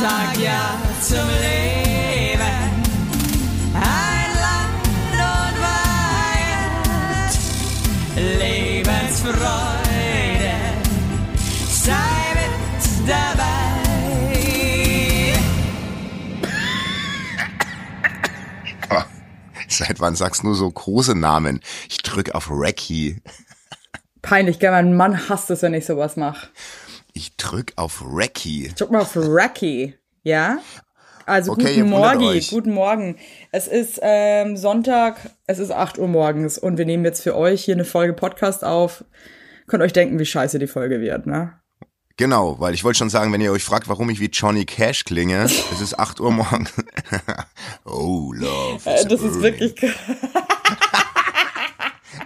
sag ja zum Leben. Ein Land und Weihend, Lebensfreude, sei mit dabei. Seit wann sagst du nur so große Namen? Ich drück auf Recce. Peinlich, gell? Mein Mann hasst es, wenn ich sowas mache. Ich drück auf Recce. Drück mal auf Racky, ja? Also Okay, guten Morgen, guten Morgen. Es ist ähm, Sonntag, es ist 8 Uhr morgens und wir nehmen jetzt für euch hier eine Folge Podcast auf. Könnt euch denken, wie scheiße die Folge wird, ne? Genau, weil ich wollte schon sagen, wenn ihr euch fragt, warum ich wie Johnny Cash klinge, es ist 8 Uhr morgens. oh, love. Äh, das ist wirklich krass.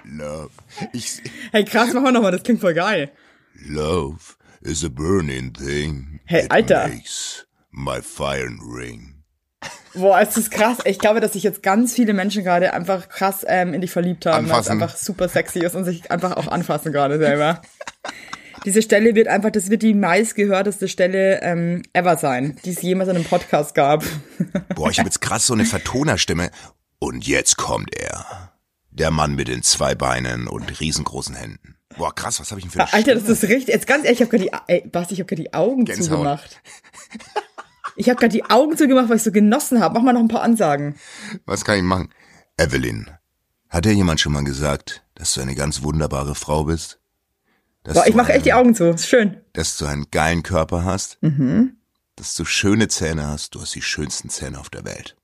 Love. Ich, Hey, krass, machen wir nochmal, das klingt voll geil. love is a burning thing. Hey, It Alter. Makes my fire ring. Boah, es ist krass. Ich glaube, dass sich jetzt ganz viele Menschen gerade einfach krass ähm, in dich verliebt haben, weil es einfach super sexy ist und sich einfach auch anfassen gerade selber. Diese Stelle wird einfach, das wird die meistgehörteste Stelle ähm, ever sein, die es jemals in einem Podcast gab. Boah, ich habe jetzt krass so eine Vertonerstimme. Und jetzt kommt er. Der Mann mit den zwei Beinen und riesengroßen Händen. Boah, krass, was habe ich denn für eine Alter, das ist richtig. Jetzt ganz ehrlich, ich habe gerade die, ey, Basti, ich habe gerade die Augen Gänsehaut. zugemacht. Ich habe gerade die Augen zugemacht, weil ich so genossen habe. Mach mal noch ein paar Ansagen. Was kann ich machen? Evelyn, hat dir jemand schon mal gesagt, dass du eine ganz wunderbare Frau bist? Boah, ich mache echt die Augen zu. Ist schön. Dass du einen geilen Körper hast? Mhm. Dass du schöne Zähne hast? Du hast die schönsten Zähne auf der Welt.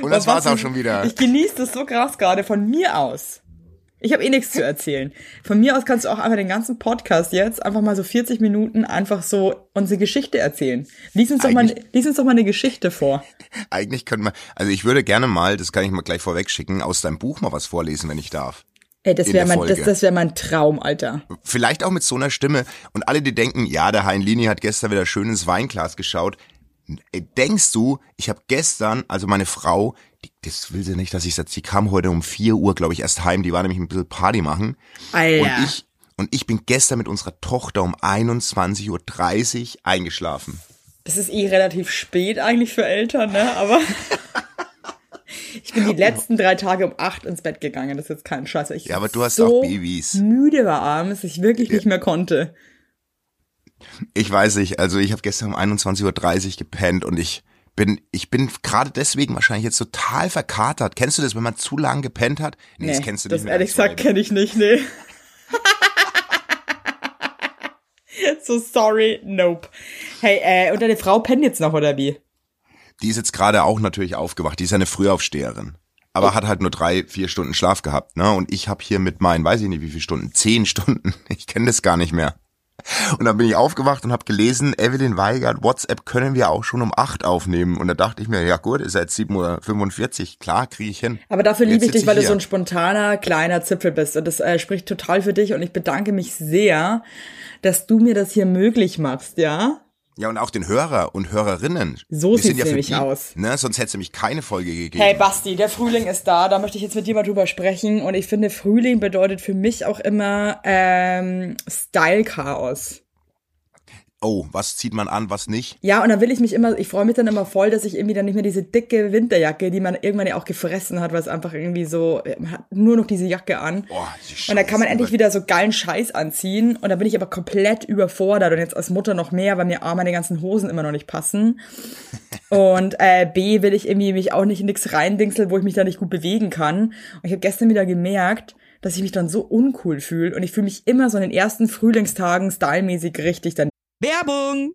Und das war's auch schon wieder. Ich genieße das so krass gerade von mir aus. Ich habe eh nichts zu erzählen. Von mir aus kannst du auch einfach den ganzen Podcast jetzt einfach mal so 40 Minuten einfach so unsere Geschichte erzählen. Lies uns doch mal, lies uns doch mal eine Geschichte vor. Eigentlich könnte man, also ich würde gerne mal, das kann ich mal gleich vorweg schicken, aus deinem Buch mal was vorlesen, wenn ich darf. Ey, das wäre mein, das, das wäre mein Traum, Alter. Vielleicht auch mit so einer Stimme. Und alle, die denken, ja, der Hein Lini hat gestern wieder schön ins Weinglas geschaut. Denkst du, ich habe gestern, also meine Frau, die, das will sie nicht, dass ich sage, sie kam heute um 4 Uhr, glaube ich, erst heim, die war nämlich ein bisschen Party machen. Alter. Und ich, und ich bin gestern mit unserer Tochter um 21.30 Uhr eingeschlafen. Das ist eh relativ spät eigentlich für Eltern, ne? Aber ich bin die letzten drei Tage um acht ins Bett gegangen. Das ist jetzt kein Scheiß. Ich Ja, aber du hast so auch Babys. müde war abends, dass ich wirklich nicht mehr konnte. Ich weiß nicht, also ich habe gestern um 21.30 Uhr gepennt und ich bin, ich bin gerade deswegen wahrscheinlich jetzt total verkatert. Kennst du das, wenn man zu lang gepennt hat? Nee, das kennst du nicht. Das ehrlich gesagt kenne ich nicht, nee. so sorry, nope. Hey, äh, und deine Frau pennt jetzt noch, oder wie? Die ist jetzt gerade auch natürlich aufgewacht. Die ist ja eine Frühaufsteherin. Aber hat halt nur drei, vier Stunden Schlaf gehabt, ne? Und ich habe hier mit meinen, weiß ich nicht wie viele Stunden, zehn Stunden. Ich kenne das gar nicht mehr. Und dann bin ich aufgewacht und habe gelesen, Evelyn Weigert, WhatsApp können wir auch schon um acht aufnehmen. Und da dachte ich mir, ja gut, ist jetzt 7.45 Uhr, klar, kriege ich hin. Aber dafür liebe ich dich, weil du hier. so ein spontaner, kleiner Zipfel bist. Und das äh, spricht total für dich. Und ich bedanke mich sehr, dass du mir das hier möglich machst, ja? Ja, und auch den Hörer und Hörerinnen. So sind ja für nämlich die, aus. Ne, sonst hätte es nämlich keine Folge gegeben. Hey Basti, der Frühling ist da, da möchte ich jetzt mit dir mal drüber sprechen. Und ich finde, Frühling bedeutet für mich auch immer ähm, Style-Chaos. Oh, was zieht man an, was nicht? Ja, und dann will ich mich immer, ich freue mich dann immer voll, dass ich irgendwie dann nicht mehr diese dicke Winterjacke, die man irgendwann ja auch gefressen hat, weil es einfach irgendwie so, man hat nur noch diese Jacke an. Boah, die und dann kann man Scheiße, endlich wieder so geilen Scheiß anziehen. Und dann bin ich aber komplett überfordert und jetzt als Mutter noch mehr, weil mir A, meine ganzen Hosen immer noch nicht passen. Und äh, B, will ich irgendwie mich auch nicht in nichts reindingseln, wo ich mich da nicht gut bewegen kann. Und ich habe gestern wieder gemerkt, dass ich mich dann so uncool fühle. Und ich fühle mich immer so in den ersten Frühlingstagen stylmäßig richtig dann Werbung!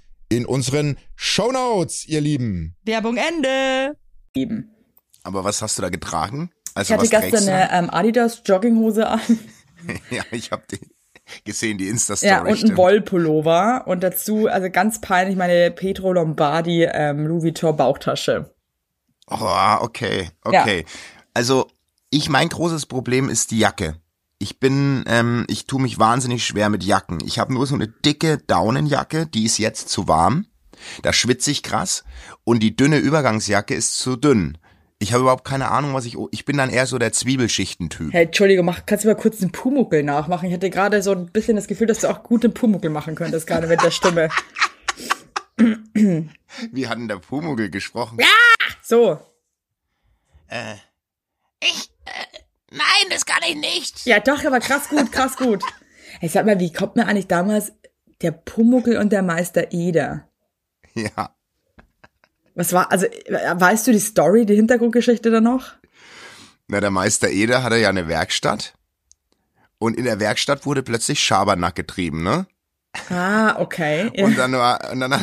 in unseren Shownotes, ihr Lieben. Werbung Ende. geben. Aber was hast du da getragen? Also Ich hatte gestern eine ähm, Adidas Jogginghose an. Ja, ich habe gesehen, die Insta-Story. Ja, und ein. Wollpullover. Und dazu, also ganz peinlich, meine Petro Lombardi ähm, Louis Vuitton Bauchtasche. Oh, okay, okay. Also ich, mein großes Problem ist die Jacke. Ich bin, ähm, ich tue mich wahnsinnig schwer mit Jacken. Ich habe nur so eine dicke Daunenjacke, die ist jetzt zu warm. Da schwitze ich krass. Und die dünne Übergangsjacke ist zu dünn. Ich habe überhaupt keine Ahnung, was ich. Ich bin dann eher so der Zwiebelschichtentyp. Hey, Entschuldigung, mach, kannst du mal kurz den Pumuckel nachmachen? Ich hatte gerade so ein bisschen das Gefühl, dass du auch gut den Pumuckel machen könntest, gerade mit der Stimme. Wie hat denn der Pumuckl gesprochen? So. Ich, äh, nein, das kann ich nicht. Ja, doch, aber krass gut, krass gut. Hey, sag mal, wie kommt mir eigentlich damals der Pumuckel und der Meister Eder? Ja. Was war, also, weißt du die Story, die Hintergrundgeschichte da noch? Na, der Meister Eder hatte ja eine Werkstatt. Und in der Werkstatt wurde plötzlich Schabernack getrieben, ne? Ah, okay. Und dann war, und dann,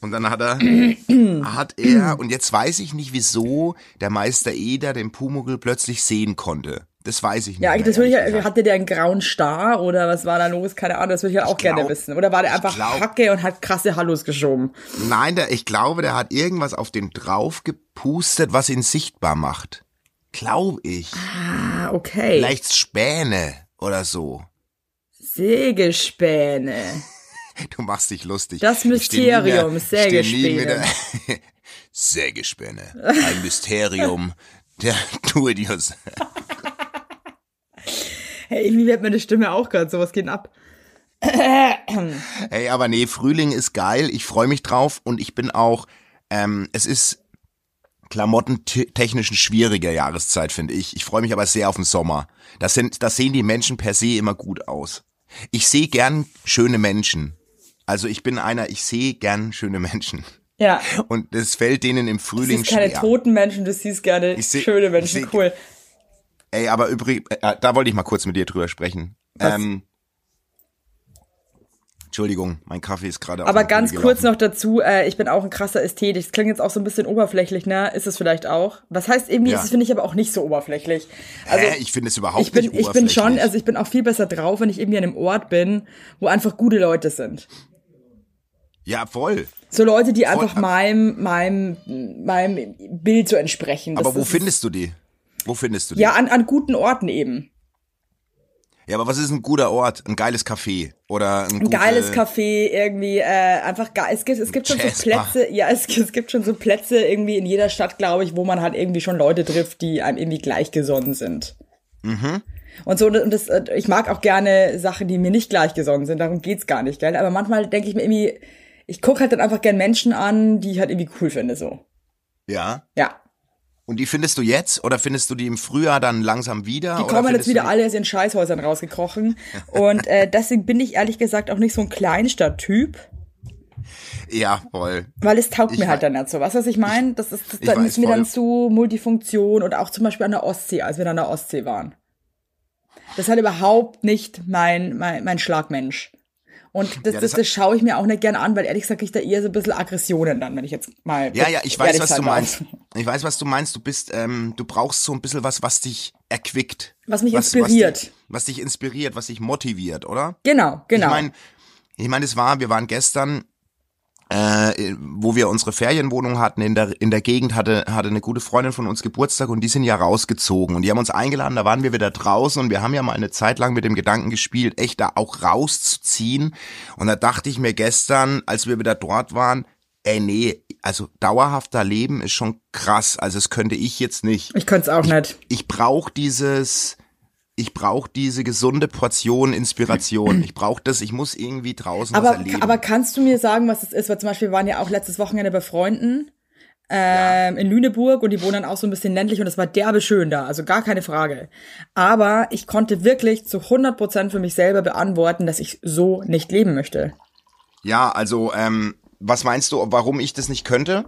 und dann hat er, hat er, und jetzt weiß ich nicht, wieso der Meister Eder den Pumuckl plötzlich sehen konnte. Das weiß ich nicht. Ja, mehr, das würde ich, gesagt. hatte der einen grauen Star oder was war da los? Keine Ahnung, das würde ich ja auch glaub- gerne wissen. Oder war der ich einfach glaub- Hacke und hat krasse Hallos geschoben? Nein, der, ich glaube, der hat irgendwas auf den drauf gepustet, was ihn sichtbar macht. Glaube ich. Ah, okay. Vielleicht Späne oder so. Sägespäne. Du machst dich lustig. Das mehr- Mysterium, nie Sägespäne. Sägespäne. Ein Mysterium der Do-it-yourself. Hey, irgendwie wird meine Stimme auch gerade, sowas geht ab. Ey, aber nee, Frühling ist geil. Ich freue mich drauf und ich bin auch, ähm, es ist klamottentechnisch eine schwierige Jahreszeit, finde ich. Ich freue mich aber sehr auf den Sommer. Das sind, das sehen die Menschen per se immer gut aus. Ich sehe gern schöne Menschen. Also ich bin einer, ich sehe gern schöne Menschen. Ja. Und es fällt denen im Du Frühling siehst keine schwer. toten Menschen, du siehst gerne Ich seh- schöne Menschen, seh- cool. Ey, aber übrigens, äh, da wollte ich mal kurz mit dir drüber sprechen. Ähm, Entschuldigung, mein Kaffee ist gerade Aber ganz kurz noch dazu, äh, ich bin auch ein krasser Ästhet. Das klingt jetzt auch so ein bisschen oberflächlich, ne? Ist es vielleicht auch. Was heißt irgendwie, Ja. das finde ich aber auch nicht so oberflächlich. Also, Hä? Ich finde es überhaupt ich bin, nicht ich bin schon, oberflächlich. also ich bin auch viel besser drauf, wenn ich irgendwie an einem Ort bin, wo einfach gute Leute sind. Ja, voll. So Leute, die Voll. einfach meinem, meinem, meinem Bild so entsprechen. Das Aber wo findest du die? Wo findest du die? Ja, an, an guten Orten eben. Ja, aber was ist ein guter Ort? Ein geiles Café oder ein, Ein geiles Café irgendwie, äh, einfach geil. Es gibt, es gibt schon so. Plätze, ja, es, es gibt schon so Plätze irgendwie in jeder Stadt, glaube ich, wo man halt irgendwie schon Leute trifft, die einem irgendwie gleichgesonnen sind. Mhm. Und so, und das, äh, ich mag auch gerne Sachen, die mir nicht gleichgesonnen sind, darum geht's gar nicht, gell? Aber manchmal denke ich mir irgendwie, ich gucke halt dann einfach gern Menschen an, die ich halt irgendwie cool finde, so. Ja. Ja. Und die findest du jetzt oder findest du die im Frühjahr dann langsam wieder? Die kommen jetzt du wieder alle ihren Scheißhäusern rausgekrochen. Und äh, deswegen bin ich ehrlich gesagt auch nicht so ein Kleinstadttyp. Ja, voll. Weil es taugt Ich mir halt dann nicht so. Was weiß ich meine? Das ist, das, dann ist mir dann zu Multifunktion und auch zum Beispiel an der Ostsee, als wir dann an der Ostsee waren. Das ist halt überhaupt nicht mein, mein, mein Schlagmensch. Und das, Ja, das, das das, schaue ich mir auch nicht gern an, weil ehrlich gesagt ich da eher so ein bisschen Aggressionen dann, wenn ich jetzt mal. Ja, ja, ich weiß, was du darf. meinst. Ich weiß, was du meinst. Du bist, ähm, du brauchst so ein bisschen was, was dich erquickt. Was mich Was inspiriert. dich, was dich inspiriert, was dich motiviert, oder? Genau, genau. Ich meine, ich meine, es war, wir waren gestern, äh, wo wir unsere Ferienwohnung hatten in der in der Gegend hatte hatte eine gute Freundin von uns Geburtstag und die sind ja rausgezogen und die haben uns eingeladen. Da waren wir wieder draußen und wir haben ja mal eine Zeit lang mit dem Gedanken gespielt, echt da auch rauszuziehen. Und da dachte ich mir gestern, als wir wieder dort waren, ey, nee, also dauerhafter Leben ist schon krass. Also das könnte ich jetzt nicht. Ich könnte es auch nicht. Ich brauche dieses, ich brauche diese gesunde Portion Inspiration. Ich brauche das, ich muss irgendwie draußen was Aber, erleben. aber kannst du mir sagen, was es ist? Weil zum Beispiel wir waren ja auch letztes Wochenende bei Freunden ähm, in Lüneburg und die wohnen dann auch so ein bisschen ländlich und es war derbe schön da, also gar keine Frage. Aber ich konnte wirklich zu 100 Prozent für mich selber beantworten, dass ich so nicht leben möchte. ja, also, ähm, was meinst du, warum ich das nicht könnte?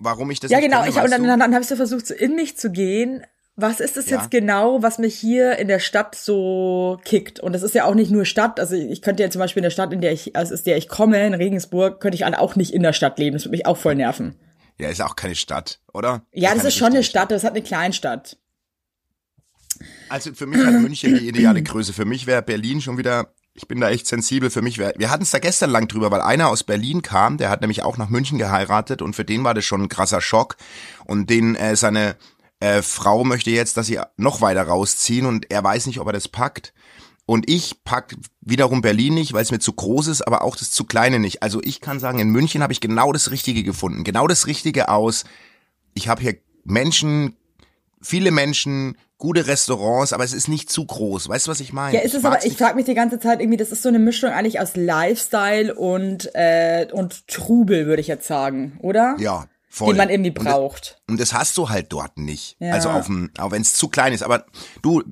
Warum ich das Ja, nicht genau. könnte, Ich, und weißt dann, dann, dann habe ich so versucht, so in mich zu gehen. Was ist es Ja. jetzt genau, was mich hier in der Stadt so kickt? Und das ist ja auch nicht nur Stadt. Also ich könnte ja zum Beispiel in der Stadt, in der ich, also aus der ich komme, in Regensburg, könnte ich auch nicht in der Stadt leben. Das würde mich auch voll nerven. Ja, ist auch keine Stadt, oder? Ja, das keine ist schon eine Stadt. Das hat eine Kleinstadt. Also für mich hat München die ideale Größe. Für mich wäre Berlin schon wieder, ich bin da echt sensibel. Für mich wäre, wir hatten es da gestern lang drüber, weil einer aus Berlin kam, der hat nämlich auch nach München geheiratet und für den war das schon ein krasser Schock. Und den äh, seine äh, Frau möchte jetzt, dass sie noch weiter rausziehen und er weiß nicht, ob er das packt. Und ich pack wiederum Berlin nicht, weil es mir zu groß ist, aber auch das zu kleine nicht. Also ich kann sagen, in München habe ich genau das Richtige gefunden. Genau das Richtige aus. Ich habe hier Menschen, viele Menschen, gute Restaurants, aber es ist nicht zu groß. Weißt du, was ich meine? Ja, ist es aber, ich frage mich die ganze Zeit irgendwie, das ist so eine Mischung eigentlich aus Lifestyle und, äh, und Trubel, würde ich jetzt sagen, oder? Ja, voll. Den man irgendwie Und das- braucht. Und das hast du halt dort nicht. Ja. Also auf dem, auch wenn es zu klein ist. Aber du,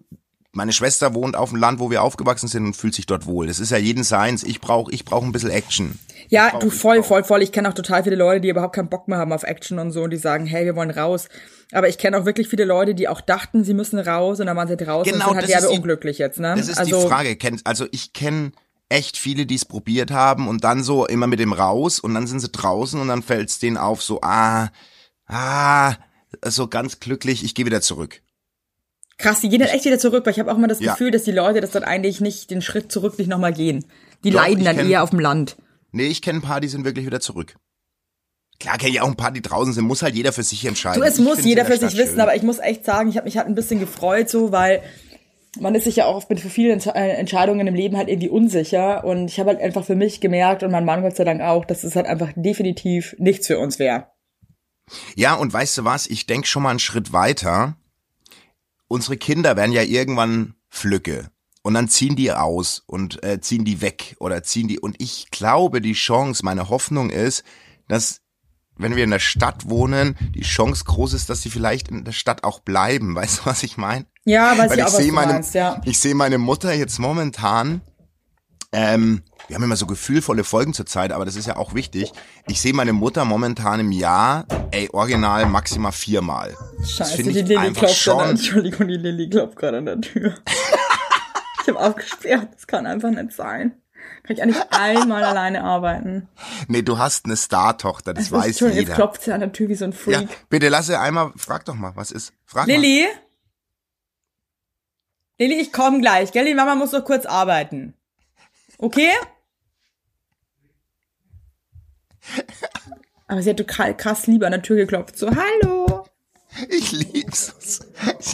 meine Schwester wohnt auf dem Land, wo wir aufgewachsen sind und fühlt sich dort wohl. Das ist ja jeden seins. Ich brauche ich brauch ein bisschen Action. Ja, brauch- du voll, voll, voll. Ich kenne auch total viele Leute, die überhaupt keinen Bock mehr haben auf Action und so und die sagen, hey, wir wollen raus. Aber ich kenne auch wirklich viele Leute, die auch dachten, sie müssen raus und dann waren sie draußen Genau, und sind halt die- unglücklich jetzt, ne? Das ist also, die Frage. Also ich kenne echt viele, die es probiert haben und dann so immer mit dem raus und dann sind sie draußen und dann fällt es denen auf so, ah, ah, so ganz glücklich, ich gehe wieder zurück. Krass, die gehen dann echt wieder zurück, weil ich habe auch immer das Ja. Gefühl, dass die Leute das dann eigentlich nicht den Schritt zurück nicht nochmal gehen. Die Doch, leiden dann kenn- eher auf dem Land. Nee, ich kenne ein paar, die sind wirklich wieder zurück. Klar kenne ich auch ein paar, die draußen sind, muss halt jeder für sich entscheiden. Du, es Ich muss jeder für sich Stadt wissen, schön. aber ich muss echt sagen, ich habe mich halt ein bisschen gefreut so, weil man ist sich ja auch oft mit vielen äh, Entscheidungen im Leben halt irgendwie unsicher und ich habe halt einfach für mich gemerkt und mein Mann Gott sei Dank auch, dass es halt einfach definitiv nichts für uns wäre. Ja, und weißt du was? Ich denk schon mal einen Schritt weiter. Unsere Kinder werden ja irgendwann Flücke. Und dann ziehen die aus und äh, ziehen die weg oder ziehen die. Und ich glaube, die Chance, meine Hoffnung ist, dass, wenn wir in der Stadt wohnen, die Chance groß ist, dass sie vielleicht in der Stadt auch bleiben. Weißt du, was ich meine? Ja, weiß Weil ich auch, was sehe du meine, meinst, ja. ich sehe meine Mutter jetzt momentan. Ähm, wir haben immer so gefühlvolle Folgen zur Zeit, aber das ist ja auch wichtig. Ich sehe meine Mutter momentan im Jahr, ey, original maximal viermal. Scheiße, die Lilly klopft an schon. Entschuldigung, die Lilly klopft gerade an der Tür. ich habe aufgesperrt, das kann einfach nicht sein. Kann ich eigentlich einmal alleine arbeiten? Nee, du hast eine Star-Tochter, das Also, weiß Entschuldigung, Jetzt jeder. klopft sie an der Tür wie so ein Freak. Ja, bitte lass sie einmal, frag doch mal, was ist? Frag mal. Lilly? Lilly, ich komme gleich, gell? Die Mama muss noch kurz arbeiten. Okay? Aber sie hat total krass lieber an der Tür geklopft. So, hallo. Ich lieb's.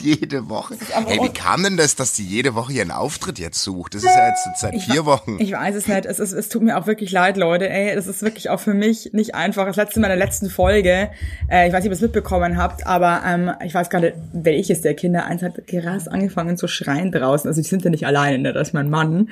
Jede Woche. Hey, wie kam denn das, dass die jede Woche ihren Auftritt jetzt sucht? Das ist ja jetzt seit Ich vier Wochen. Ich weiß es nicht. Es, ist, es tut mir auch wirklich leid, Leute. Ey, das ist wirklich auch für mich nicht einfach. Das letzte Mal in der letzten Folge, äh, ich weiß nicht, ob ihr es mitbekommen habt, aber ähm, ich weiß gerade, welches der Kinder, eins hat krass angefangen zu schreien draußen. Also die sind ja nicht alleine, ne? das ist mein Mann.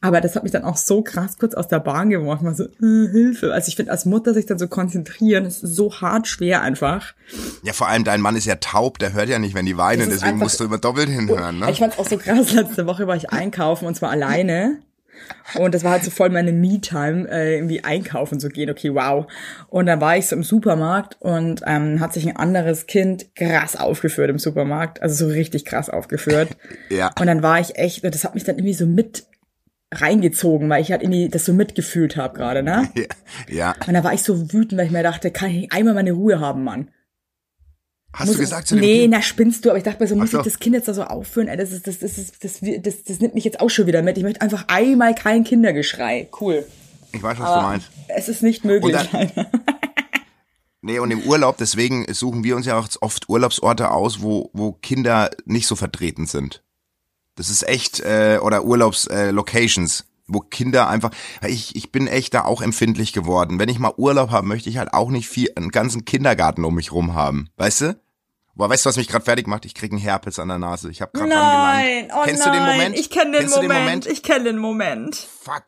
Aber das hat mich dann auch so krass kurz aus der Bahn geworfen. War so, äh, Hilfe. Also ich finde, als Mutter sich dann so konzentrieren, ist so hart schwer einfach. Ja, vor allem dein Mann ist ja taub, der hört ja nicht, wenn die weinen, deswegen einfach- musst du immer doppelt hinhören, ne? Ich fand's auch so krass, letzte Woche war ich einkaufen und zwar alleine. Und das war halt so voll meine Me-Time, äh, irgendwie einkaufen zu gehen. Okay, wow. Und dann war ich so im Supermarkt und ähm, hat sich ein anderes Kind krass aufgeführt im Supermarkt. Also so richtig krass aufgeführt. Ja. Und dann war ich echt, und das hat mich dann irgendwie so mit reingezogen, weil ich halt irgendwie das so mitgefühlt habe gerade, ne? Ja, ja. Und da war ich so wütend, weil ich mir dachte, kann ich einmal meine Ruhe haben, Mann. Hast Muss- du gesagt zu dem Nee, Kind? na spinnst du, aber ich dachte mir so, muss so. ich das Kind jetzt da so aufführen? Ey, das, ist, das, das, ist, das, das, das nimmt mich jetzt auch schon wieder mit. Ich möchte einfach einmal kein Kindergeschrei. Cool. Ich weiß, was Aber du meinst. es ist nicht möglich. Und leider. Nee, und im Urlaub, deswegen suchen wir uns ja auch oft Urlaubsorte aus, wo, wo Kinder nicht so vertreten sind. Das ist echt, äh, oder Urlaubslocations. Äh, wo Kinder einfach, ich, ich bin echt da auch empfindlich geworden. Wenn ich mal Urlaub habe, möchte ich halt auch nicht viel, einen ganzen Kindergarten um mich rum haben. Weißt du? Boah, weißt du, was mich gerade fertig macht? Ich krieg einen Herpes an der Nase. Ich habe gerade Nein, oh Kennst nein, du den Moment? ich kenne den, Kennst du Moment. ich kenne den Moment. Fuck,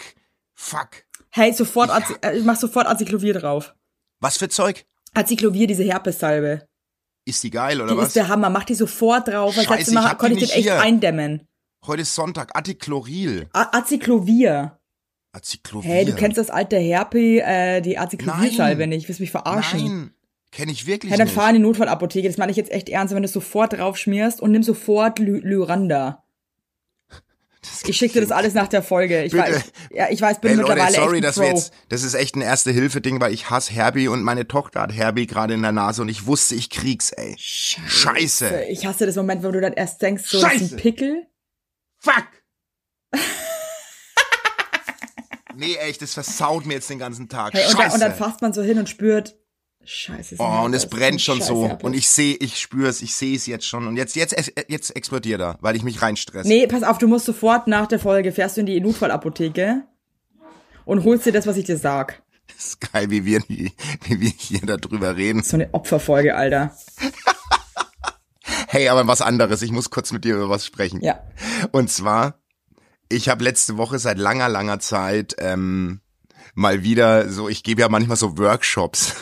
fuck. Hey, sofort, Azi äh, ich mach sofort Aziklovir drauf. Was für Zeug? Aziklovir, diese Herpessalbe. Ist die geil oder Die was? ist der Hammer, mach die sofort drauf. Scheiße, letzte ich Mal konnte ich den echt hier. eindämmen. Heute ist Sonntag. Atichloril. A Aziklovir. Acyclovir. Hey, du kennst das alte Herpes, äh, die Aziklovir-Salbe Nein. nicht. Willst mich verarschen? Nein, kenne ich wirklich Ja, dann nicht. fahr in die Notfallapotheke. Das meine ich jetzt echt ernst, wenn du es sofort drauf schmierst und nimm sofort Ly Lyranda. Ich schicke dir das alles nach der Folge. Ich Bitte. weiß, ja, ich weiß, bin Hey Leute, mittlerweile sorry, echt dass wir jetzt, das ist echt ein Erste-Hilfe-Ding, weil ich hasse Herbie und meine Tochter hat Herbie gerade in der Nase und ich wusste, ich krieg's, ey. Scheiße. Ich hasse das Moment, wo du dann erst denkst, so, das ist Scheiße. ein Pickel. Fuck. nee, echt, das versaut mir jetzt den ganzen Tag. Hey, und, Scheiße. dann, und dann fasst man so hin und spürt, Scheiße. Oh, und es brennt schon so. Und ich sehe, ich spüre es, ich sehe es jetzt schon. Und jetzt, jetzt, jetzt explodiert er, weil ich mich reinstresse. Nee, pass auf, du musst sofort nach der Folge, fährst du in die Notfallapotheke und holst dir das, was ich dir sag. Das ist geil, wie wir, wie, wie wir hier darüber reden. So eine Opferfolge, Alter. Hey, aber was anderes. Ich muss kurz mit dir über was sprechen. Ja. Und zwar, ich habe letzte Woche seit langer, langer Zeit ähm, mal wieder so, ich gebe ja manchmal so Workshops.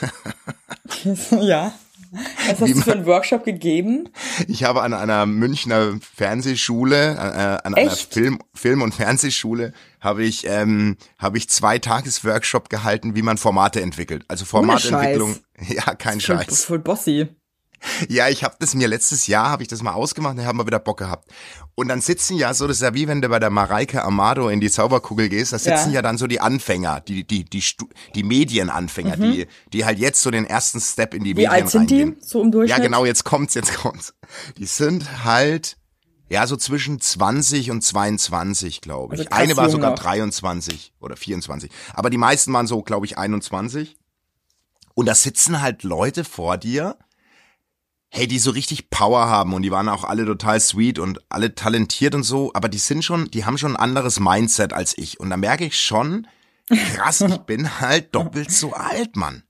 ja. Was hast Wie du für einen Workshop gegeben? Ich habe an einer Münchner Fernsehschule, äh, an einer Echt? Film, Film- und Fernsehschule, habe ich, ähm, habe ich zwei Tagesworkshop gehalten, wie man Formate entwickelt. Also Formatentwicklung. Ja, kein Voll, Scheiß. voll bossy. Ja, ich habe das mir letztes Jahr, habe ich das mal ausgemacht, da haben wir wieder Bock gehabt. Und dann sitzen ja so, das ist ja wie wenn du bei der Mareike Amado in die Zauberkugel gehst, da sitzen Ja. ja, dann so die Anfänger, die, die, die, die Medienanfänger, die, die halt jetzt so den ersten Step in die Mhm. Wie Medien alt sind die? reingehen. So im Durchschnitt? Ja, genau, jetzt kommt's, jetzt kommt's. Die sind halt, ja, so zwischen 20 und 22, glaube ich. Also Eine war sogar noch. 23 oder 24. Aber die meisten waren so, glaube ich, 21. Und da sitzen halt Leute vor dir, hey, die so richtig Power haben und die waren auch alle total sweet und alle talentiert und so, aber die sind schon, die haben schon ein anderes Mindset als ich. Und da merke ich schon, krass, ich bin halt doppelt so alt, Mann.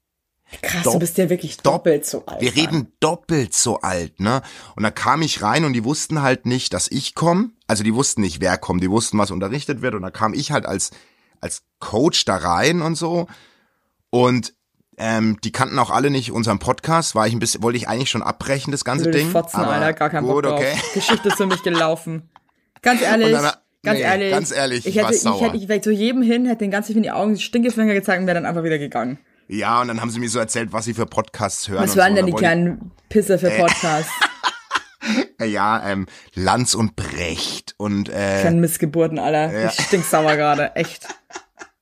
Krass, Dopp- du bist ja wirklich doppelt so alt. Wir reden doppelt so alt, ne? Und da kam ich rein und die wussten halt nicht, dass ich komme. Also die wussten nicht, wer kommt. Die wussten, was unterrichtet wird. Und da kam ich halt als, als Coach da rein und so. Und ähm, die kannten auch alle nicht unseren Podcast. War ich ein bisschen, wollte ich eigentlich schon abbrechen, das ganze Würde Ding. Fotzen, aber Alter, gar kein Bock gut, drauf. okay. Geschichte ist für mich gelaufen. Ganz ehrlich, dann- ganz nee, ehrlich. ganz ehrlich, ich hätte, ich sauer. hätte, ich wäre zu jedem hin, hätte den ganzen in die Augen Stinkefinger gezeigt und wäre dann einfach wieder gegangen. Ja, und dann haben sie mir so erzählt, was sie für Podcasts hören. Was waren so. denn die kleinen Pisser für Podcasts? ich- Ja, ähm, Lanz und Brecht und äh, Kleinen Missgeburten, Alter. Ja. Ich stinksauer gerade, echt.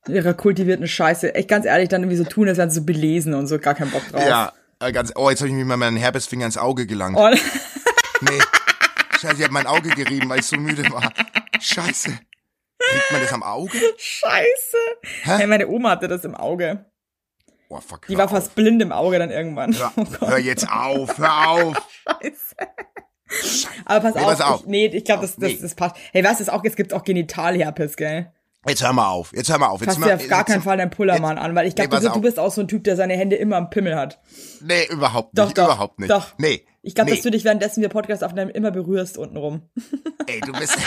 Ihre kultivierten Scheiße. Echt ganz ehrlich, dann irgendwie so tun, als wären sie so belesen und so, gar keinen Bock drauf. ja, äh, ganz. Oh, jetzt habe ich mir mal meinen Herpesfinger ins Auge gelangt. Und, Nee. Scheiße, ich habe mein Auge gerieben, weil ich so müde war. Scheiße. Kriegt man das am Auge? Scheiße. Hä? Hey, meine Oma hatte das im Auge. Oh, fuck. Die war fast blind im Auge dann irgendwann. Hör, Oh hör jetzt auf, hör auf. Scheiße. Aber pass Nee, auf, pass auf. Ich, nee, ich glaube, das, das, das passt. Hey, weißt du, es gibt auch Genitalherpes, gell? Jetzt hör mal auf. Jetzt hör mal auf. Jetzt Fass mal, dir auf gar keinen Fall deinen Pullermann an, weil ich glaube, Nee, du, du bist auch so ein Typ, der seine Hände immer am Pimmel hat. Nee, überhaupt nicht. doch, überhaupt nicht. doch. Nee. Ich glaube, nee. dass du dich währenddessen wir Podcast aufnehmen immer berührst untenrum. Ey, du bist.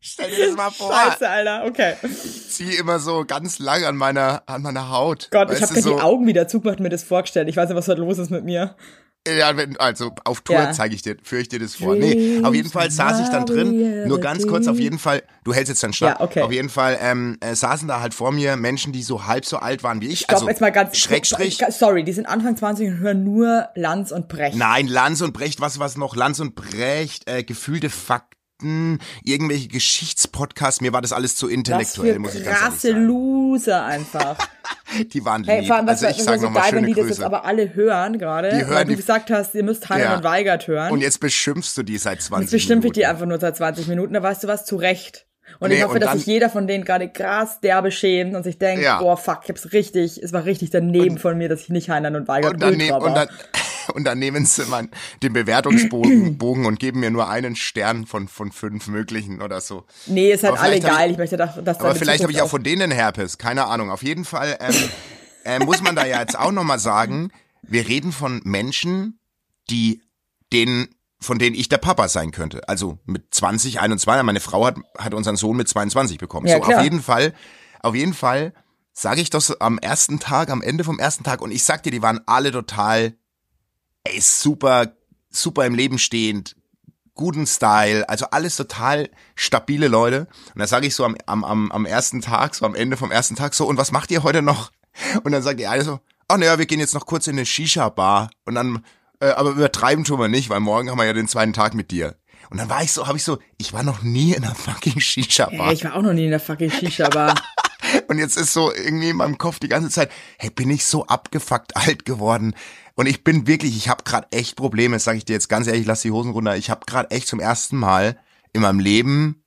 Stell dir das mal vor. Scheiße, Alter, okay. Ich zieh immer so ganz lang an meiner, an meiner Haut. Gott, ich habe gerade so, die Augen wieder zugemacht, mir das vorgestellt. Ich weiß nicht, was heute los ist mit mir. Ja, wenn, also auf Tour Ja. zeige ich dir, führe ich dir das vor. Nee, auf jeden Fall saß ich dann drin, nur ganz kurz, auf jeden Fall, du hältst jetzt dann Schnapp, Ja, okay. auf jeden Fall ähm, äh, saßen da halt vor mir Menschen, die so halb so alt waren wie ich. Stopp, also jetzt mal ganz Schrägstrich. Sorry, die sind Anfang 20 und hören nur Lanz und Brecht. Nein, Lanz und Brecht, was was noch? Lanz und Brecht, äh, gefühlte Fakten, irgendwelche Geschichtspodcasts, mir war das alles zu intellektuell, muss ich ganz krasse ehrlich sagen. Loser einfach. Die waren Hey, lieb. vor allem, was, also ich was sag wäre so nochmal geil, wenn schöne die das jetzt Grüße. aber alle hören gerade, Die hören weil du die- gesagt hast, ihr müsst Heinrich Ja. und Weigert hören. Und jetzt beschimpfst du die seit 20 Jetzt ich Minuten. die einfach nur seit 20 Minuten, da weißt du was, zu Recht. Und ich Nee, hoffe, und dass sich jeder von denen gerade krass derbe schämt und sich denkt, Ja. boah, fuck, ich hab's richtig, es war richtig daneben von mir, dass ich nicht Heinlein und Weigert und nehm, war. und dann Und dann nehmen sie mal den Bewertungsbogen Bogen und geben mir nur einen Stern von, von fünf möglichen oder so. Nee, ist halt Aber alle geil. ich- Ich, möchte doch, dass Aber vielleicht habe ich auch von denen Herpes, keine Ahnung. Auf jeden Fall ähm, äh, muss man da ja jetzt auch nochmal sagen, wir reden von Menschen, die denen, von denen ich der Papa sein könnte. Also mit 20, 21, meine Frau hat, hat unseren Sohn mit 22 bekommen. Ja, so, klar. auf jeden Fall, auf jeden Fall sage ich das am ersten Tag, am Ende vom ersten Tag und ich sag dir, die waren alle total, ey, super, super im Leben stehend, guten Style, also alles total stabile Leute. Und da sage ich so am, am, am, am ersten Tag, so am Ende vom ersten Tag so, und was macht ihr heute noch? Und dann sagt die eine so, ach naja, wir gehen jetzt noch kurz in eine Shisha-Bar und dann, äh, aber übertreiben tun wir nicht, weil morgen haben wir ja den zweiten Tag mit dir. Und dann war ich so, habe ich so, ich war noch nie in einer fucking Shisha-Bar. Ey, ich war auch noch nie in der fucking Shisha-Bar. Und jetzt ist so irgendwie in meinem Kopf die ganze Zeit, hey, bin ich so abgefuckt alt geworden. Und ich bin wirklich, ich habe gerade echt Probleme, sage ich dir jetzt ganz ehrlich, lass die Hosen runter. Ich habe gerade echt zum ersten Mal in meinem Leben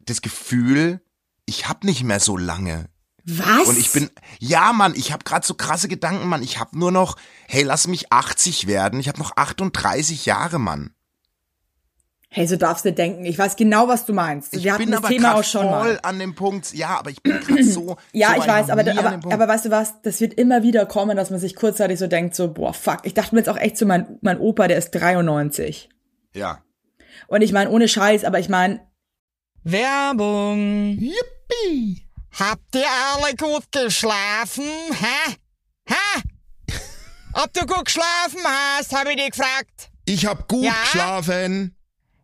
das Gefühl, ich habe nicht mehr so lange. Was? Und ich bin, ja Mann, ich habe gerade so krasse Gedanken, Mann. Ich habe nur noch, hey, lass mich 80 werden. Ich habe noch 38 Jahre, Mann. Hey, so darfst du denken. Ich weiß genau, was du meinst. Ich Wir hatten bin das aber Thema auch schon voll mal. an dem Punkt, ja, aber ich bin gerade so. Ja, so ich weiß, aber, aber, aber weißt du was, das wird immer wieder kommen, dass man sich kurzzeitig so denkt, so, boah, fuck. Ich dachte mir jetzt auch echt so, mein, mein Opa, der ist 93. ja. Und ich meine, ohne Scheiß, aber ich meine, Werbung. Yippie! Habt ihr alle gut geschlafen? Hä? Hä? Ob du gut geschlafen hast, habe ich dich gefragt. Ich hab gut Ja? geschlafen.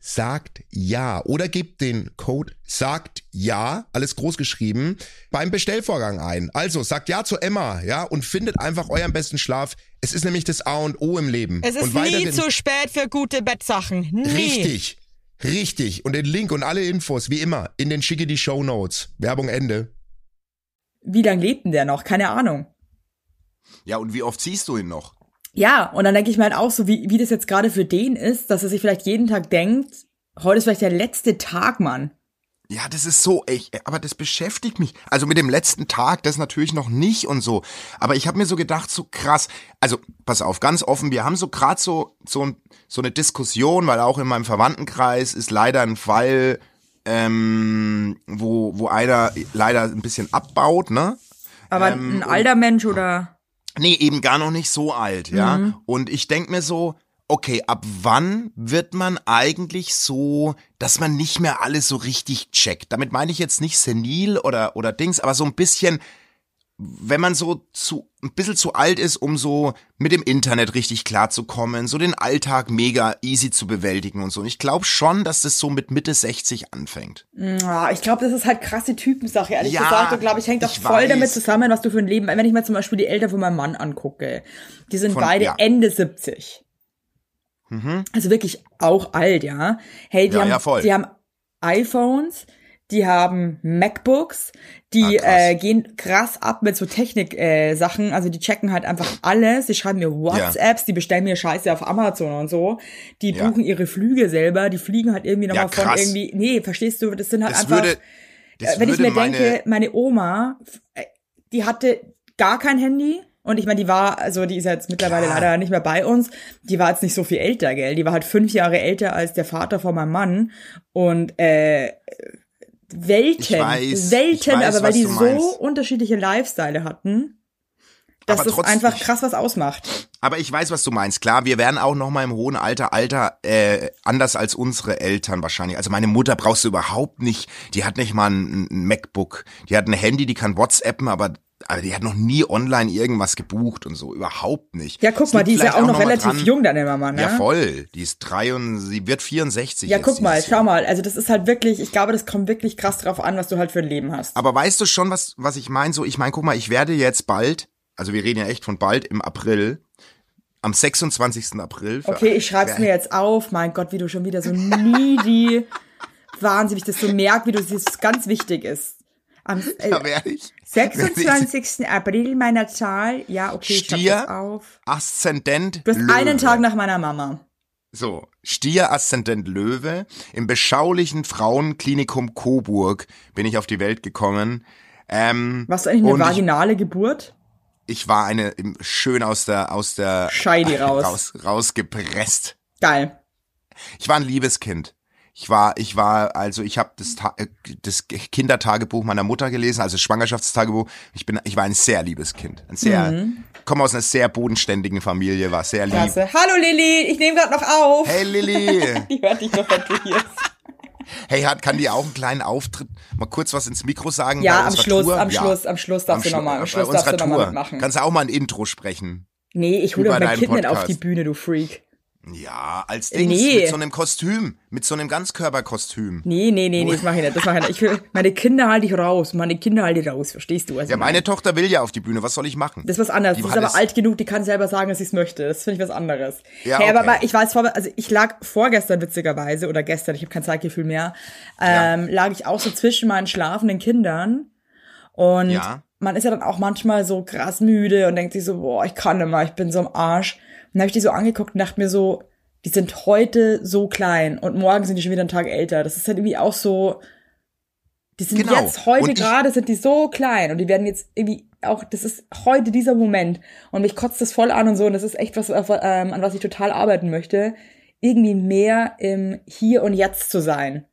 sagt ja oder gebt den Code sagt ja, alles groß geschrieben, beim Bestellvorgang ein. Also sagt ja zu Emma, ja, und findet einfach euren besten Schlaf. Es ist nämlich das A und O im Leben. Es ist und nie zu spät für gute Bettsachen. Nie. Richtig. Richtig. Und den Link und alle Infos, wie immer, in den schicke die Show Notes. Werbung Ende. wie lange lebt denn der noch? Keine Ahnung. Ja, und wie oft siehst du ihn noch? Ja, und dann denke ich mir halt auch so, wie, wie das jetzt gerade für den ist, dass er sich vielleicht jeden Tag denkt, heute ist vielleicht der letzte Tag, Mann. Ja, das ist so, echt, aber das beschäftigt mich. Also mit dem letzten Tag, das natürlich noch nicht und so. Aber ich habe mir so gedacht, so krass. Also pass auf, ganz offen, wir haben so gerade so so, so eine Diskussion, weil auch in meinem Verwandtenkreis ist leider ein Fall, ähm, wo wo einer leider ein bisschen abbaut, ne? Aber Ähm, ein alter Mensch oder? Nee, eben gar noch nicht so alt, ja. Und ich denk mir so, okay, ab wann wird man eigentlich so, dass man nicht mehr alles so richtig checkt? Damit meine ich jetzt nicht senil oder, oder Dings, aber so ein bisschen, wenn man so zu, ein bisschen zu alt ist, um so mit dem Internet richtig klarzukommen, so den Alltag mega easy zu bewältigen und so. Und ich glaube schon, dass das so mit Mitte 60 anfängt. Ja, ich glaube, das ist halt krasse Typensache, ehrlich Ja, gesagt. Und glaube ich, hängt auch ich voll weiß. damit zusammen, was du für ein Leben, wenn ich mir zum Beispiel die Eltern von meinem Mann angucke, die sind Von- beide ja. Ende 70. Also wirklich auch alt, ja. Hey, die Ja, haben, die haben iPhones, die haben MacBooks, die Ah, äh, gehen krass ab mit so Technik-Sachen. Äh, Sachen. also die checken halt einfach alles. Die schreiben mir WhatsApps, die bestellen mir Scheiße auf Amazon und so. Die Ja. buchen ihre Flüge selber, die fliegen halt irgendwie nochmal Ja, von krass. irgendwie. Nee, verstehst du, das sind halt Das einfach. würde, Äh, wenn ich mir meine, denke, meine Oma, äh, die hatte gar kein Handy Und ich meine, die war, also die ist ja jetzt mittlerweile Klar. leider nicht mehr bei uns. Die war jetzt nicht so viel älter, gell? Die war halt fünf Jahre älter als der Vater von meinem Mann. Und äh, Welten, weiß, Welten, weiß, aber weil die so meinst. unterschiedliche Lifestyle hatten, dass Aber das einfach krass was ausmacht. Aber ich weiß, was du meinst. Klar, wir werden auch noch mal im hohen Alter, Alter, äh, anders als unsere Eltern wahrscheinlich. Also meine Mutter brauchst du überhaupt nicht. Die hat nicht mal ein, ein MacBook. Die hat ein Handy, die kann WhatsAppen, aber, aber die hat noch nie online irgendwas gebucht und so. Überhaupt nicht. Ja, guck Es mal, die ist ja vielleicht auch noch mal relativ dran- jung, deine Mama, ne? Ja, voll. Die ist drei und sie wird 64. Ja, guck mal, schau Jahr. mal. Also das ist halt wirklich, ich glaube, das kommt wirklich krass drauf an, was du halt für ein Leben hast. Aber weißt du schon, was, was ich meine? So, ich meine, guck mal, ich werde jetzt bald, also wir reden ja echt von bald im April, am 26. April. Okay, ich schreib's mir jetzt auf. Mein Gott, wie du schon wieder so needy, wahnsinnig, dass du merkst, wie du das ganz wichtig ist. Am äh, Da werde ich. 26. April meiner Zahl. Ja, okay, ich Stier. das auf. Aszendent. Du hast Löwe. einen Tag nach meiner Mama. So, Stier Aszendent Löwe. Im beschaulichen Frauenklinikum Coburg bin ich auf die Welt gekommen. Ähm, Warst du eigentlich eine und ich, vaginale Geburt? ich war eine schön aus der aus der Scheidi raus. raus rausgepresst. Geil. Ich war ein liebes Kind. Ich war, ich war, also ich habe das, Ta- äh, das Kindertagebuch meiner Mutter gelesen, also Schwangerschaftstagebuch. Ich bin, ich war ein sehr liebes Kind, ein sehr, Mhm. komme aus einer sehr bodenständigen Familie, war sehr lieb. Klasse. Hallo Lilly, ich nehme gerade noch auf. Hey Lilly, Die hört dich doch, wenn du hier hey, hat, kann die auch einen kleinen Auftritt, mal kurz was ins Mikro sagen? Ja, am Schluss, Tour? am Ja. Schluss, am Schluss darfst du Schlu- nochmal, am Schluss darfst du nochmal mitmachen. Kannst du auch mal ein Intro sprechen? Nee, ich hole doch mein Kind nicht auf die Bühne, du Freak. Ja, als Dings, Nee. mit so einem Kostüm, mit so einem Ganzkörperkostüm. Nee, nee, nee, nee, das mache ich nicht, das mache ich nicht. Ich will, meine Kinder halte ich raus, meine Kinder halte ich raus, verstehst du? Was Ja, meine? meine Tochter will ja auf die Bühne, was soll ich machen? Das ist was anderes. Die Die ist aber alt genug, die kann selber sagen, dass sie es möchte. Das finde ich was anderes. Ja, hey, aber, okay. aber ich weiß vor, also ich lag vorgestern witzigerweise oder gestern, ich habe kein Zeitgefühl mehr, ähm, lag ich auch so zwischen meinen schlafenden Kindern und Ja. man ist ja dann auch manchmal so krass müde und denkt sich so, boah, ich kann nicht mehr, ich bin so am Arsch. Dann habe ich die so angeguckt und dachte mir so, die sind heute so klein und morgen sind die schon wieder einen Tag älter. Das ist halt irgendwie auch so, die sind Genau. jetzt heute gerade sind die so klein und die werden jetzt irgendwie auch, das ist heute dieser Moment und mich kotzt das voll an und so und das ist echt was, ähm, an was ich total arbeiten möchte, irgendwie mehr im Hier und Jetzt zu sein.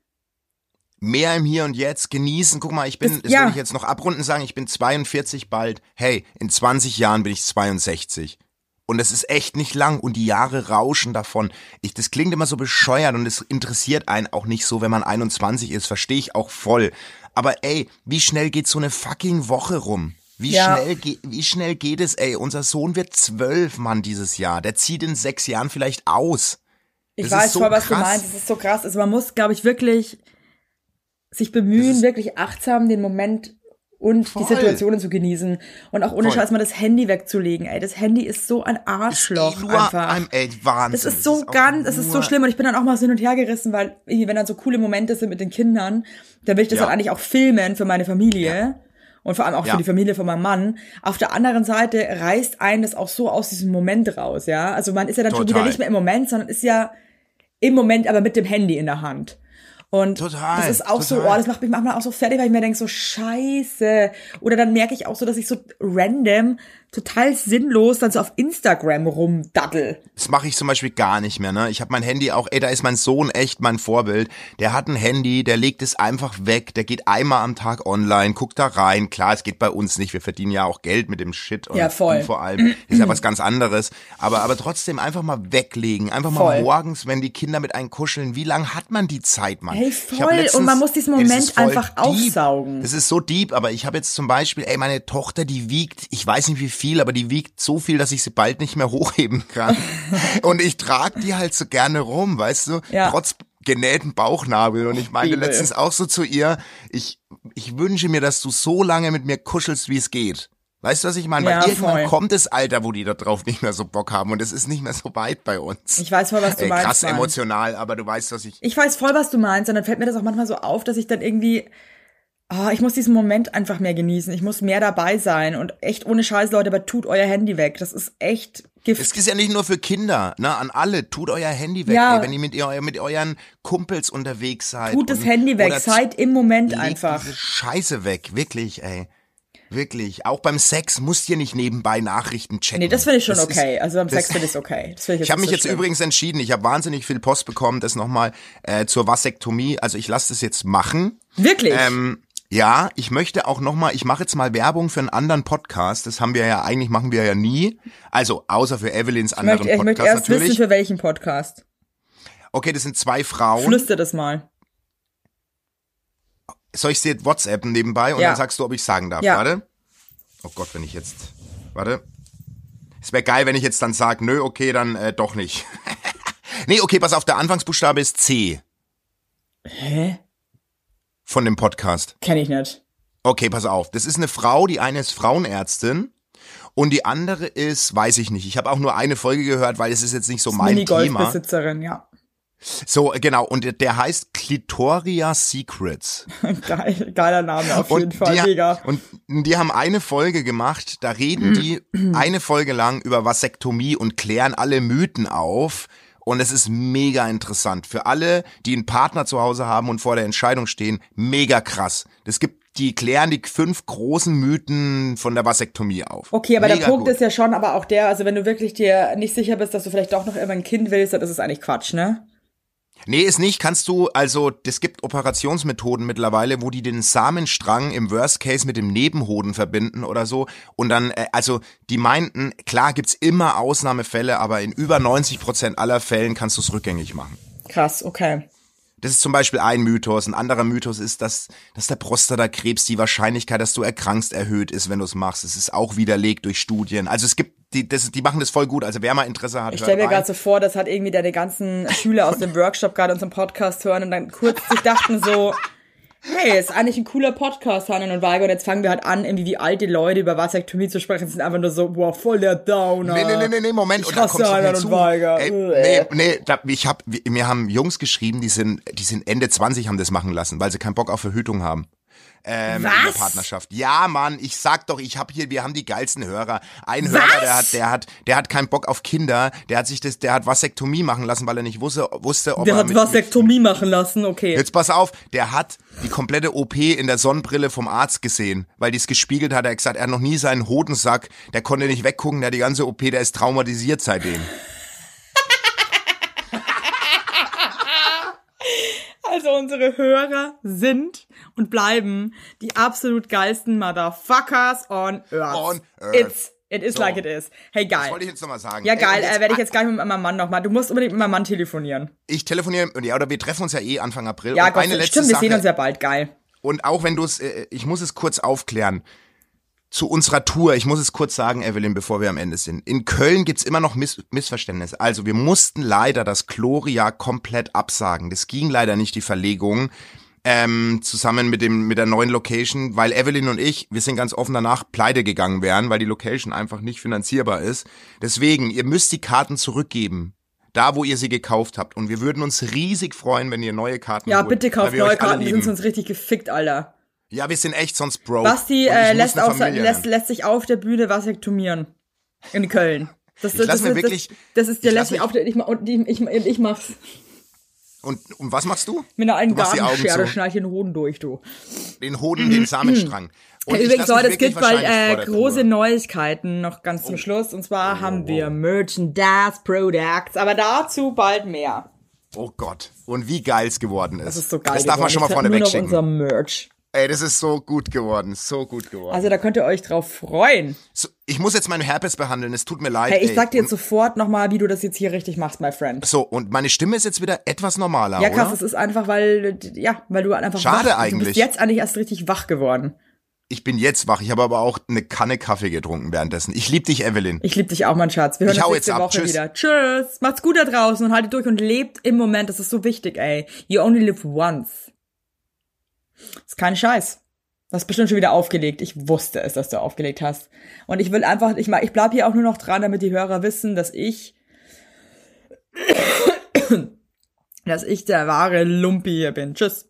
mehr im Hier und Jetzt genießen. Guck mal, ich bin, Das- das ja. will ich jetzt noch abrunden sagen, ich bin 42 bald. Hey, in 20 Jahren bin ich 62. Und es ist echt nicht lang und die Jahre rauschen davon. Ich, das klingt immer so bescheuert und es interessiert einen auch nicht so, wenn man 21 ist, verstehe ich auch voll. Aber ey, wie schnell geht so eine fucking Woche rum? Wie Ja. schnell geht, wie schnell geht es, ey? Unser Sohn wird zwölf, Mann, dieses Jahr. Der zieht in sechs Jahren vielleicht aus. Ich Das weiß so voll, was du krass. meinst. Es ist so krass. Also man muss, glaube ich, wirklich sich bemühen, Das wirklich achtsam den Moment und Voll. die Situationen zu genießen. Und auch ohne Voll. Scheiß mal das Handy wegzulegen. Ey, das Handy ist so ein Arschloch Nur einfach. Ein, ey, Wahnsinn. Es ist so auch ganz, es ist so schlimm und ich bin dann auch mal so hin und her gerissen, weil wenn dann so coole Momente sind mit den Kindern, dann will ich das Ja. dann eigentlich auch filmen für meine Familie und vor allem auch Ja. für die Familie von meinem Mann. Auf der anderen Seite reißt einen das auch so aus diesem Moment raus, ja. Also man ist ja dann schon Total. wieder nicht mehr im Moment, sondern ist ja im Moment aber mit dem Handy in der Hand. Und Total, das ist auch so, total. oh, das macht mich manchmal auch so fertig, weil ich mir denke, so scheiße. Oder dann merke ich auch so, dass ich so random, total sinnlos dann so auf Instagram rumdaddel. Das mache ich zum Beispiel gar nicht mehr. Ne? Ich habe mein Handy auch, ey, da ist mein Sohn echt mein Vorbild. Der hat ein Handy, der legt es einfach weg, der geht einmal am Tag online, guckt da rein. Klar, es geht bei uns nicht, wir verdienen ja auch Geld mit dem Shit und Ja, voll. du vor allem ist ja was ganz anderes. Aber aber trotzdem einfach mal weglegen, einfach mal Voll. morgens, wenn die Kinder mit einem kuscheln. Wie lang hat man die Zeit, Mann? Hey, hab voll. Und man muss diesen Ey, Moment voll einfach deep. aufsaugen. Das ist so deep, aber ich habe jetzt zum Beispiel, ey, meine Tochter, die wiegt, ich weiß nicht wie viel, aber die wiegt so viel, dass ich sie bald nicht mehr hochheben kann. und ich trage die halt so gerne rum, weißt du? Ja. Trotz genähten Bauchnabel. Und ich meinte Liebe. letztens auch so zu ihr, ich, ich wünsche mir, dass du so lange mit mir kuschelst, wie es geht. Weißt du, was ich meine? Ja, Weil irgendwann voll. kommt das Alter, wo die da drauf nicht mehr so Bock haben und es ist nicht mehr so weit bei uns. Ich weiß voll, was du Ey, meinst. krass emotional, aber du weißt, was ich. Ich weiß voll, was du meinst, und dann fällt mir das auch manchmal so auf, dass ich dann irgendwie, ah, ich muss diesen Moment einfach mehr genießen. Ich muss mehr dabei sein und echt ohne Scheiß, Leute, aber tut euer Handy weg. Das ist echt Gift. Es ist ja nicht nur für Kinder, ne? An alle. Tut euer Handy weg, Ja. ey, wenn ihr mit, ihr mit euren Kumpels unterwegs seid. Tut das und- Handy weg. Seid im Moment einfach. Diese Scheiße weg, wirklich, ey. Wirklich. Auch beim Sex musst ihr nicht nebenbei Nachrichten checken. Nee, das finde ich schon Das okay. Ist, also beim Sex finde ich okay. Das finde ich ich habe mich so jetzt schlimm. übrigens entschieden. Ich habe wahnsinnig viel Post bekommen. Das nochmal äh, zur Vasektomie. Also ich lasse das jetzt machen. Wirklich? Ähm, ja, ich möchte auch nochmal, ich mache jetzt mal Werbung für einen anderen Podcast. Das haben wir ja eigentlich, machen wir ja nie. Also außer für Evelyns ich anderen möchte, ich möchte Podcast erst wissen, natürlich. für welchen Podcast. Okay, das sind zwei Frauen. Flüster das mal. Soll ich dir WhatsApp nebenbei und Ja. dann sagst du, ob ich sagen darf. Ja. Warte. Oh Gott, wenn ich jetzt. Warte. Es wäre geil, wenn ich jetzt dann sage, nö, okay, dann äh, doch nicht. nee, okay, pass auf, der Anfangsbuchstabe ist C Hä? Von dem Podcast. Kenn ich nicht. Okay, pass auf. Das ist eine Frau, die eine ist Frauenärztin und die andere ist, weiß ich nicht. Ich habe auch nur eine Folge gehört, weil es ist jetzt nicht so mein Thema. Mini-Golfbesitzerin, ja. So, genau. Und der- heißt Clitoria Secrets. Geil, geiler Name auf jeden Fall, mega. Und die haben eine Folge gemacht, da reden die eine Folge lang über Vasektomie und klären alle Mythen auf. Und es ist mega interessant. Für alle, die einen Partner zu Hause haben und vor der Entscheidung stehen, mega krass. Das gibt, die klären die fünf großen Mythen von der Vasektomie auf. Okay, aber mega der Punkt gut. ist ja schon, aber auch der, also wenn du wirklich dir nicht sicher bist, dass du vielleicht doch noch immer ein Kind willst, dann ist es eigentlich Quatsch, ne? Nee, ist nicht. Kannst du, also, es gibt Operationsmethoden mittlerweile, wo die den Samenstrang im Worst Case mit dem Nebenhoden verbinden oder so. Und dann, äh, also, die meinten, klar gibt's immer Ausnahmefälle, aber in über 90 Prozent aller Fällen kannst du es rückgängig machen. Krass, okay. Das ist zum Beispiel ein Mythos. Ein anderer Mythos ist, dass, dass der Prostatakrebs die Wahrscheinlichkeit, dass du erkrankst, erhöht ist, wenn du es machst. Es ist auch widerlegt durch Studien. Also es gibt, die, das, die machen das voll gut. Also wer mal Interesse hat, Ich stelle mir gerade so vor, das hat irgendwie deine ganzen Schüler aus dem Workshop gerade unseren Podcast hören und dann kurz sich dachten so, hey, ist eigentlich ein cooler Podcast, Hannen und Weiger, und jetzt fangen wir halt an, irgendwie wie alte Leute über Vasektomie zu sprechen, sind einfach nur so, boah, voll der Downer. Nee, nee, nee, nee, Moment. Ich und da und Weiger. Ey, nee, nee, da, ich hab, wir- mir haben Jungs geschrieben, die sind, die sind Ende 20, haben das machen lassen, weil sie keinen Bock auf Verhütung haben. Ähm, In der Was? Partnerschaft. Ja, Mann, ich sag doch, ich hab hier, wir haben die geilsten Hörer. Ein Hörer, der hat, der hat, der hat keinen Bock auf Kinder, der hat sich das, der hat Vasektomie machen lassen, weil er nicht wusste, wusste, ob Der er hat mit, mit, Vasektomie machen lassen, okay. Jetzt pass auf, der hat die komplette OP in der Sonnenbrille vom Arzt gesehen, weil die es gespiegelt hat. Er hat gesagt, er hat noch nie seinen Hodensack, der konnte nicht weggucken, der hat die ganze OP, der ist traumatisiert seitdem. Unsere Hörer sind und bleiben die absolut geilsten Motherfuckers on Earth. On Earth. It's, it is So. like it is. Hey, Das geil. wollte ich jetzt nochmal sagen. Ja, geil. Äh, werde ich jetzt gleich mit meinem Mann nochmal. Du musst unbedingt mit meinem Mann telefonieren. Ich telefoniere, ja, oder wir treffen uns ja eh Anfang April. Ja, und Gott, eine letzte stimmt, wir Sache, sehen uns ja bald. Geil. Und auch wenn du es, äh, ich muss es kurz aufklären. Zu unserer Tour, ich muss es kurz sagen, Evelyn, bevor wir am Ende sind. In Köln gibt's immer noch Miss Missverständnisse. Also wir mussten leider das Gloria komplett absagen. Das ging leider nicht, die Verlegung. Ähm, zusammen mit dem mit der neuen Location, weil Evelyn und ich, wir sind ganz offen danach pleite gegangen wären, weil die Location einfach nicht finanzierbar ist. Deswegen, ihr müsst die Karten zurückgeben. Da, wo ihr sie gekauft habt. Und wir würden uns riesig freuen, wenn ihr neue Karten Ja, holt, bitte kauft neue Karten, die sind sonst richtig gefickt, Alter. Ja, wir sind echt sonst broke. Basti äh, lässt, Familie lässt, lässt sich auf der Bühne vasektomieren. In Köln. Das, Ich lass mir das, wirklich- Das, das ist der lässt mich- auf der, ich, ich, ich, ich, mach's. Und, und was machst du? Mit einer alten Gartenschere schneide ich den Hoden durch, du. Den Hoden, den Samenstrang. Und Übrigens, Leute, es gibt bald äh, große. Oh. Neuigkeiten noch ganz zum Schluss. Und zwar haben wir Merchandise Products, aber dazu bald mehr. Oh Gott. Und wie geil's geworden ist. Das ist so geil. Das darf man schon mal vorne noch unser wegschicken. Merch. Ey, das ist so gut geworden. So gut geworden. Also da könnt ihr euch drauf freuen. so, ich muss jetzt meinen Herpes behandeln. Es tut mir leid. Hey, ich ey. sag dir jetzt sofort nochmal, wie du das jetzt hier richtig machst, my friend. So, und meine Stimme ist jetzt wieder etwas normaler, Ja, krass, oder? es ist einfach, weil, ja, weil du einfach Schade wach, Du eigentlich. bist jetzt eigentlich erst richtig wach geworden. Ich bin jetzt wach. Ich habe aber auch eine Kanne Kaffee getrunken währenddessen. Ich lieb dich, Evelyn. Ich lieb dich auch, mein Schatz. Wir hören Ich hau uns jetzt nächste ab. Woche Tschüss. wieder. Tschüss. Macht's gut da draußen und haltet durch und lebt im Moment. Das ist so wichtig, ey. You only live once. Ist kein Scheiß. Du hast bestimmt schon wieder aufgelegt. Ich wusste es, dass du aufgelegt hast. Und ich will einfach, ich, ich bleib hier auch nur noch dran, damit die Hörer wissen, dass ich, dass ich der wahre Lumpi hier bin. Tschüss.